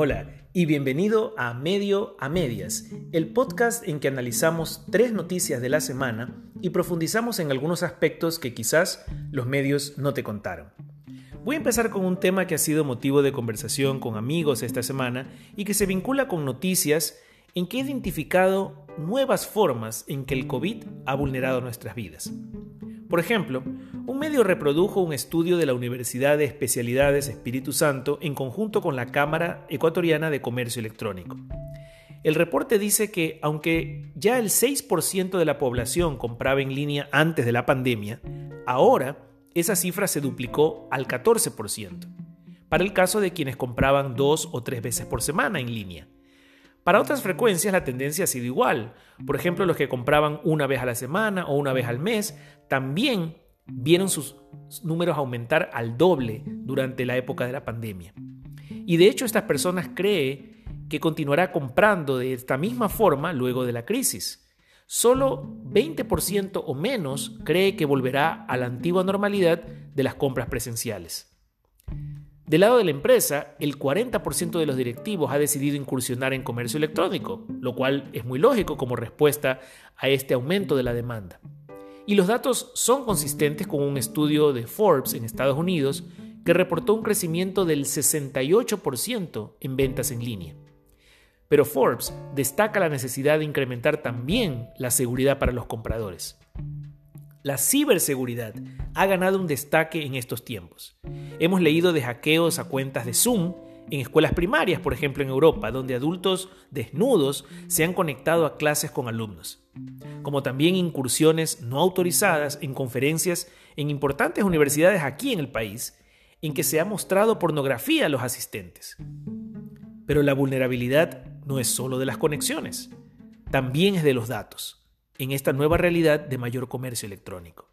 Hola y bienvenido a Medio a Medias, el podcast en que analizamos tres noticias de la semana y profundizamos en algunos aspectos que quizás los medios no te contaron. Voy a empezar con un tema que ha sido motivo de conversación con amigos esta semana y que se vincula con noticias en que he identificado nuevas formas en que el COVID ha vulnerado nuestras vidas. Por ejemplo, un medio reprodujo un estudio de la Universidad de Especialidades Espíritu Santo en conjunto con la Cámara Ecuatoriana de Comercio Electrónico. El reporte dice que aunque ya el 6% de la población compraba en línea antes de la pandemia, ahora esa cifra se duplicó al 14%, para el caso de quienes compraban dos o tres veces por semana en línea. Para otras frecuencias la tendencia ha sido igual. Por ejemplo, los que compraban una vez a la semana o una vez al mes también vieron sus números aumentar al doble durante la época de la pandemia. Y de hecho estas personas creen que continuará comprando de esta misma forma luego de la crisis. Solo 20% o menos cree que volverá a la antigua normalidad de las compras presenciales. Del lado de la empresa, el 40% de los directivos ha decidido incursionar en comercio electrónico, lo cual es muy lógico como respuesta a este aumento de la demanda. Y los datos son consistentes con un estudio de Forbes en Estados Unidos que reportó un crecimiento del 68% en ventas en línea. Pero Forbes destaca la necesidad de incrementar también la seguridad para los compradores. La ciberseguridad ha ganado un destaque en estos tiempos. Hemos leído de hackeos a cuentas de Zoom en escuelas primarias, por ejemplo en Europa, donde adultos desnudos se han conectado a clases con alumnos, como también incursiones no autorizadas en conferencias en importantes universidades aquí en el país, en que se ha mostrado pornografía a los asistentes. Pero la vulnerabilidad no es solo de las conexiones, también es de los datos en esta nueva realidad de mayor comercio electrónico.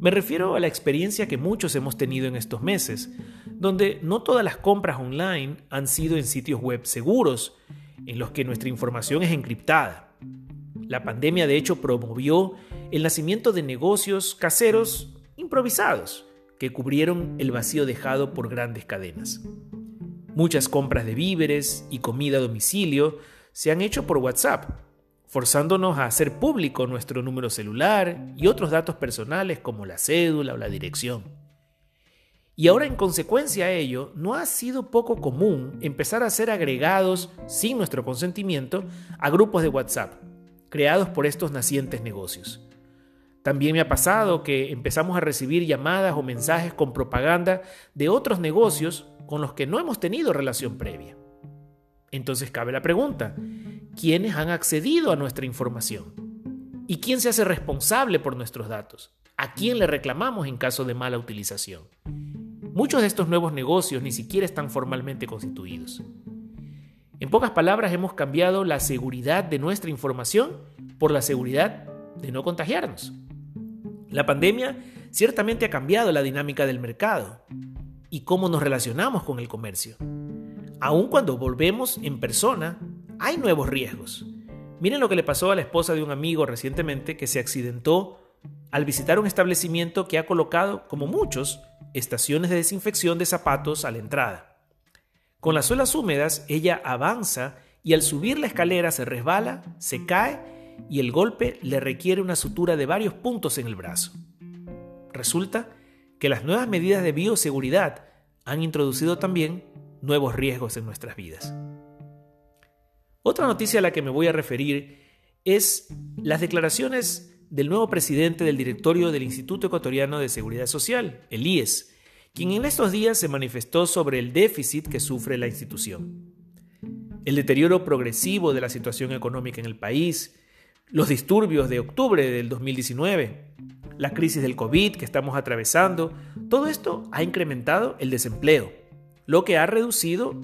Me refiero a la experiencia que muchos hemos tenido en estos meses, donde no todas las compras online han sido en sitios web seguros, en los que nuestra información es encriptada. La pandemia de hecho promovió el nacimiento de negocios caseros improvisados que cubrieron el vacío dejado por grandes cadenas. Muchas compras de víveres y comida a domicilio se han hecho por WhatsApp, forzándonos a hacer público nuestro número celular y otros datos personales como la cédula o la dirección. Y ahora en consecuencia a ello, no ha sido poco común empezar a ser agregados sin nuestro consentimiento a grupos de WhatsApp, creados por estos nacientes negocios. También me ha pasado que empezamos a recibir llamadas o mensajes con propaganda de otros negocios con los que no hemos tenido relación previa. Entonces cabe la pregunta, quiénes han accedido a nuestra información y quién se hace responsable por nuestros datos, a quién le reclamamos en caso de mala utilización. Muchos de estos nuevos negocios ni siquiera están formalmente constituidos. En pocas palabras, hemos cambiado la seguridad de nuestra información por la seguridad de no contagiarnos. La pandemia ciertamente ha cambiado la dinámica del mercado y cómo nos relacionamos con el comercio. Aun cuando volvemos en persona, hay nuevos riesgos. Miren lo que le pasó a la esposa de un amigo recientemente que se accidentó al visitar un establecimiento que ha colocado, como muchos, estaciones de desinfección de zapatos a la entrada. Con las suelas húmedas, ella avanza y al subir la escalera se resbala, se cae y el golpe le requiere una sutura de varios puntos en el brazo. Resulta que las nuevas medidas de bioseguridad han introducido también nuevos riesgos en nuestras vidas. Otra noticia a la que me voy a referir es las declaraciones del nuevo presidente del directorio del Instituto Ecuatoriano de Seguridad Social, el IES, quien en estos días se manifestó sobre el déficit que sufre la institución. El deterioro progresivo de la situación económica en el país, los disturbios de octubre del 2019, la crisis del COVID que estamos atravesando, todo esto ha incrementado el desempleo, lo que ha reducido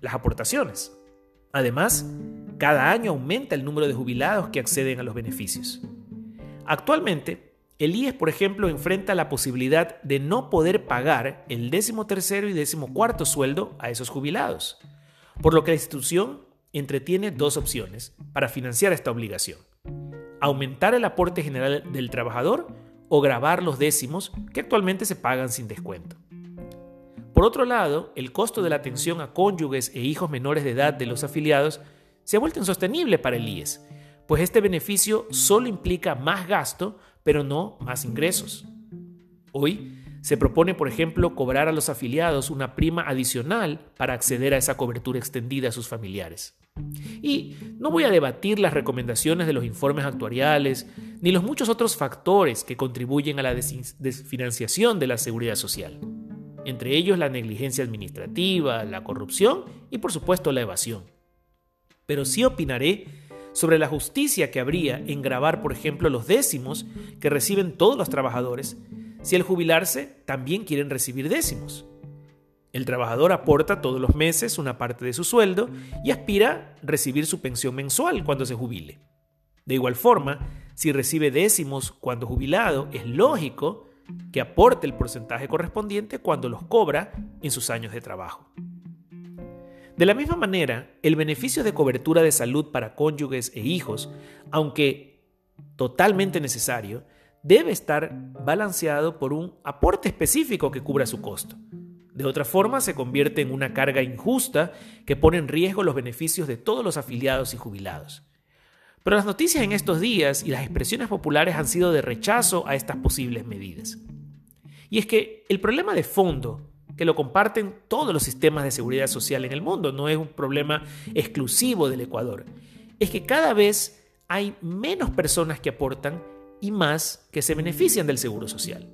las aportaciones. Además, cada año aumenta el número de jubilados que acceden a los beneficios. Actualmente, el IES, por ejemplo, enfrenta la posibilidad de no poder pagar el décimo tercero y décimo cuarto sueldo a esos jubilados, por lo que la institución entretiene dos opciones para financiar esta obligación. Aumentar el aporte general del trabajador o grabar los décimos que actualmente se pagan sin descuento. por otro lado, el costo de la atención a cónyuges e hijos menores de edad de los afiliados se ha vuelto insostenible para el IES, pues este beneficio solo implica más gasto, pero no más ingresos. Hoy se propone, por ejemplo, cobrar a los afiliados una prima adicional para acceder a esa cobertura extendida a sus familiares. Y no voy a debatir las recomendaciones de los informes actuariales ni los muchos otros factores que contribuyen a la desfinanciación de la seguridad social, entre ellos la negligencia administrativa, la corrupción y por supuesto la evasión. Pero sí opinaré sobre la justicia que habría en grabar, por ejemplo, los décimos que reciben todos los trabajadores si al jubilarse también quieren recibir décimos. El trabajador aporta todos los meses una parte de su sueldo y aspira a recibir su pensión mensual cuando se jubile. De igual forma, si recibe décimos cuando jubilado, es lógico que aporte el porcentaje correspondiente cuando los cobra en sus años de trabajo. De la misma manera, el beneficio de cobertura de salud para cónyuges e hijos, aunque totalmente necesario, debe estar balanceado por un aporte específico que cubra su costo. De otra forma, se convierte en una carga injusta que pone en riesgo los beneficios de todos los afiliados y jubilados. Pero las noticias en estos días y las expresiones populares han sido de rechazo a estas posibles medidas. Y es que el problema de fondo, que lo comparten todos los sistemas de seguridad social en el mundo, no es un problema exclusivo del Ecuador, es que cada vez hay menos personas que aportan y más que se benefician del seguro social.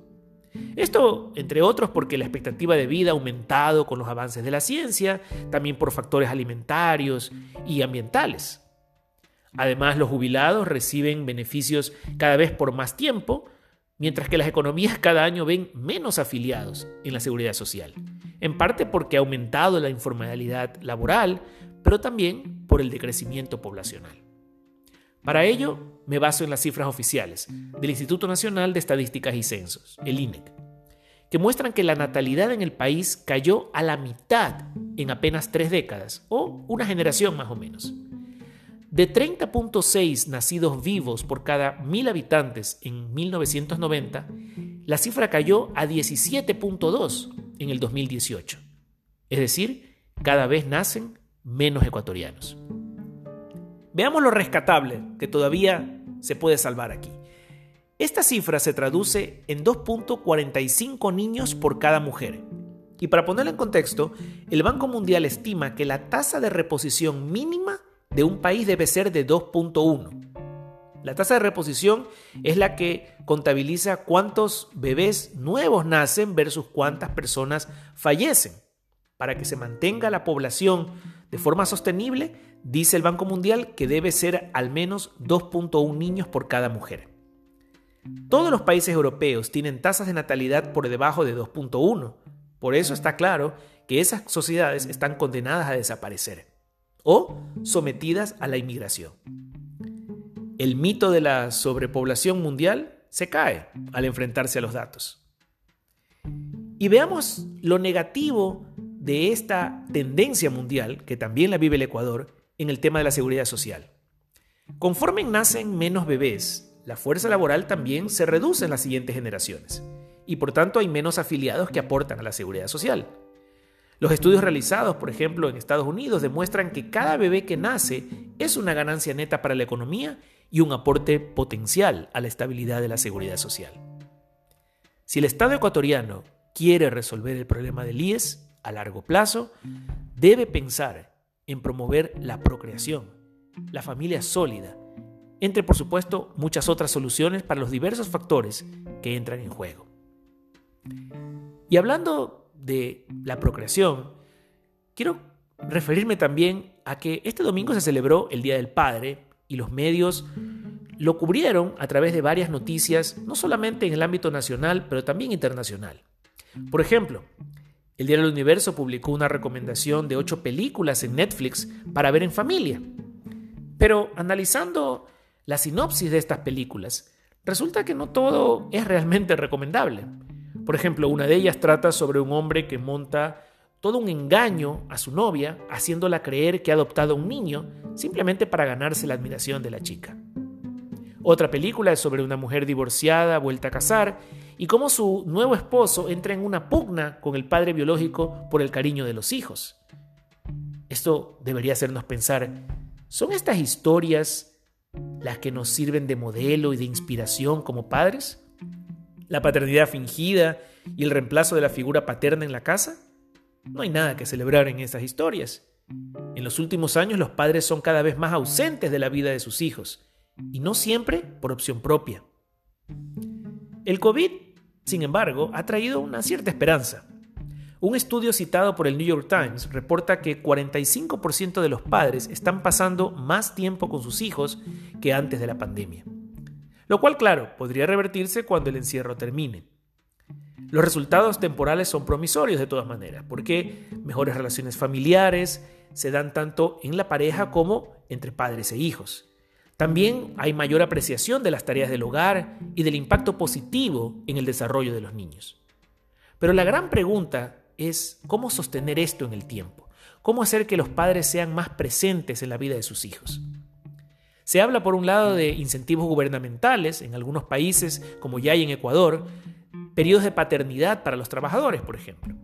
Esto, entre otros, porque la expectativa de vida ha aumentado con los avances de la ciencia, también por factores alimentarios y ambientales. Además, los jubilados reciben beneficios cada vez por más tiempo, mientras que las economías cada año ven menos afiliados en la seguridad social, en parte porque ha aumentado la informalidad laboral, pero también por el decrecimiento poblacional. Para ello, me baso en las cifras oficiales del Instituto Nacional de Estadísticas y Censos, el INEC, que muestran que la natalidad en el país cayó a la mitad en apenas tres décadas, o una generación más o menos. De 30.6 nacidos vivos por cada mil habitantes en 1990, la cifra cayó a 17.2 en el 2018. Es decir, cada vez nacen menos ecuatorianos. Veamos lo rescatable que todavía se puede salvar aquí. Esta cifra se traduce en 2.45 niños por cada mujer. Y para ponerlo en contexto, el Banco Mundial estima que la tasa de reposición mínima de un país debe ser de 2.1. La tasa de reposición es la que contabiliza cuántos bebés nuevos nacen versus cuántas personas fallecen. Para que se mantenga la población de forma sostenible, dice el Banco Mundial que debe ser al menos 2.1 niños por cada mujer. Todos los países europeos tienen tasas de natalidad por debajo de 2.1. Por eso está claro que esas sociedades están condenadas a desaparecer o sometidas a la inmigración. El mito de la sobrepoblación mundial se cae al enfrentarse a los datos. Y veamos lo negativo de esta tendencia mundial, que también la vive el Ecuador, en el tema de la seguridad social. Conforme nacen menos bebés, la fuerza laboral también se reduce en las siguientes generaciones y por tanto hay menos afiliados que aportan a la seguridad social. Los estudios realizados, por ejemplo, en Estados Unidos demuestran que cada bebé que nace es una ganancia neta para la economía y un aporte potencial a la estabilidad de la seguridad social. Si el Estado ecuatoriano quiere resolver el problema del IES a largo plazo, debe pensar en promover la procreación, la familia sólida, entre por supuesto muchas otras soluciones para los diversos factores que entran en juego. Y hablando de la procreación, quiero referirme también a que este domingo se celebró el Día del Padre y los medios lo cubrieron a través de varias noticias, no solamente en el ámbito nacional, pero también internacional. Por ejemplo, el Diario del Universo publicó una recomendación de ocho películas en Netflix para ver en familia. Pero analizando la sinopsis de estas películas, resulta que no todo es realmente recomendable. Por ejemplo, una de ellas trata sobre un hombre que monta todo un engaño a su novia, haciéndola creer que ha adoptado a un niño simplemente para ganarse la admiración de la chica. Otra película es sobre una mujer divorciada vuelta a casar y cómo su nuevo esposo entra en una pugna con el padre biológico por el cariño de los hijos. Esto debería hacernos pensar, ¿son estas historias las que nos sirven de modelo y de inspiración como padres? ¿La paternidad fingida y el reemplazo de la figura paterna en la casa? No hay nada que celebrar en estas historias. En los últimos años los padres son cada vez más ausentes de la vida de sus hijos, y no siempre por opción propia. El COVID, sin embargo, ha traído una cierta esperanza. Un estudio citado por el New York Times reporta que 45% de los padres están pasando más tiempo con sus hijos que antes de la pandemia. Lo cual, claro, podría revertirse cuando el encierro termine. Los resultados temporales son promisorios de todas maneras, porque mejores relaciones familiares se dan tanto en la pareja como entre padres e hijos. También hay mayor apreciación de las tareas del hogar y del impacto positivo en el desarrollo de los niños. Pero la gran pregunta es cómo sostener esto en el tiempo, cómo hacer que los padres sean más presentes en la vida de sus hijos. Se habla por un lado de incentivos gubernamentales, en algunos países como ya hay en Ecuador, periodos de paternidad para los trabajadores, por ejemplo.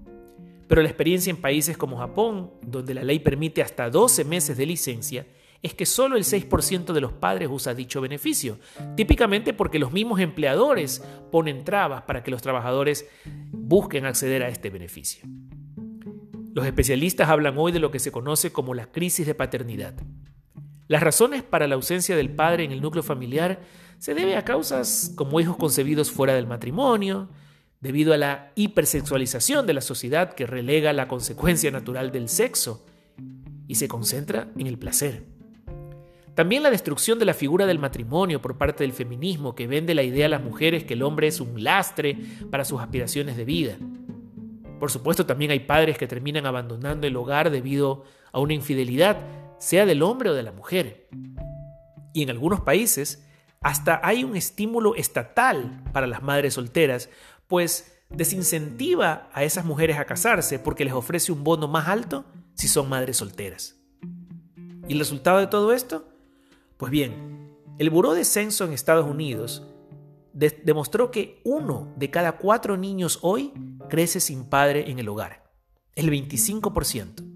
Pero la experiencia en países como Japón, donde la ley permite hasta 12 meses de licencia, es que solo el 6% de los padres usa dicho beneficio, típicamente porque los mismos empleadores ponen trabas para que los trabajadores busquen acceder a este beneficio. Los especialistas hablan hoy de lo que se conoce como la crisis de paternidad. Las razones para la ausencia del padre en el núcleo familiar se debe a causas como hijos concebidos fuera del matrimonio, debido a la hipersexualización de la sociedad que relega la consecuencia natural del sexo y se concentra en el placer. También la destrucción de la figura del matrimonio por parte del feminismo que vende la idea a las mujeres que el hombre es un lastre para sus aspiraciones de vida. Por supuesto, también hay padres que terminan abandonando el hogar debido a una infidelidad, sea del hombre o de la mujer. Y en algunos países hasta hay un estímulo estatal para las madres solteras, pues desincentiva a esas mujeres a casarse porque les ofrece un bono más alto si son madres solteras. ¿Y el resultado de todo esto? Pues bien, el Buró de Censo en Estados Unidos demostró que uno de cada cuatro niños hoy crece sin padre en el hogar, el 25%.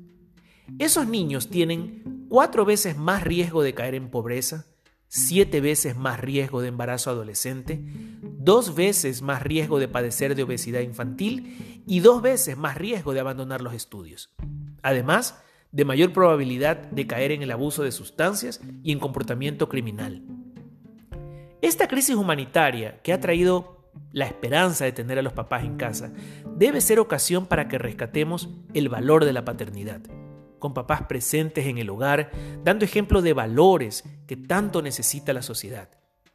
Esos niños tienen cuatro veces más riesgo de caer en pobreza, siete veces más riesgo de embarazo adolescente, dos veces más riesgo de padecer de obesidad infantil y dos veces más riesgo de abandonar los estudios. Además, de mayor probabilidad de caer en el abuso de sustancias y en comportamiento criminal. Esta crisis humanitaria que ha traído la esperanza de tener a los papás en casa debe ser ocasión para que rescatemos el valor de la paternidad, con papás presentes en el hogar, dando ejemplo de valores que tanto necesita la sociedad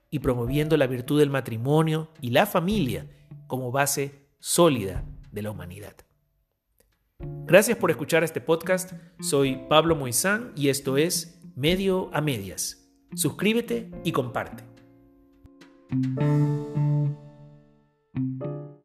y promoviendo la virtud del matrimonio y la familia como base sólida de la humanidad. Gracias por escuchar este podcast. Soy Pablo Moizán y esto es Medio a Medias. Suscríbete y comparte.